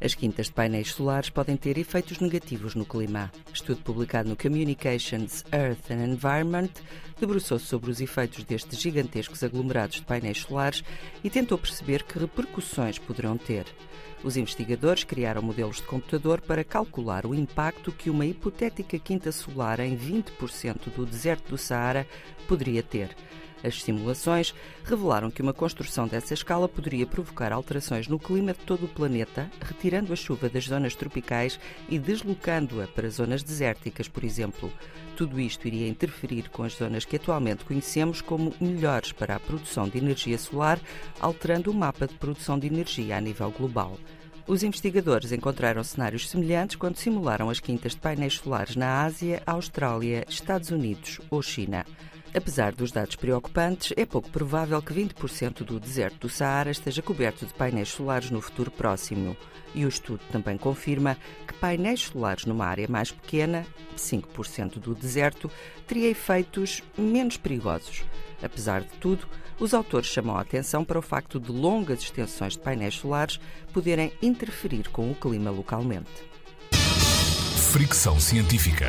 As quintas de painéis solares podem ter efeitos negativos no clima. Estudo publicado no Communications, Earth and Environment debruçou-se sobre os efeitos destes gigantescos aglomerados de painéis solares e tentou perceber que repercussões poderão ter. Os investigadores criaram modelos de computador para calcular o impacto que uma hipotética quinta solar em 20% do deserto do Saara poderia ter. As simulações revelaram que uma construção dessa escala poderia provocar alterações no clima de todo o planeta, retirando a chuva das zonas tropicais e deslocando-a para zonas desérticas, por exemplo. Tudo isto iria interferir com as zonas que atualmente conhecemos como melhores para a produção de energia solar, alterando o mapa de produção de energia a nível global. Os investigadores encontraram cenários semelhantes quando simularam as quintas de painéis solares na Ásia, Austrália, Estados Unidos ou China. Apesar dos dados preocupantes, é pouco provável que 20% do deserto do Saara esteja coberto de painéis solares no futuro próximo. E o estudo também confirma que painéis solares numa área mais pequena, 5% do deserto, teria efeitos menos perigosos. Apesar de tudo, os autores chamam a atenção para o facto de longas extensões de painéis solares poderem interferir com o clima localmente. Fricção científica.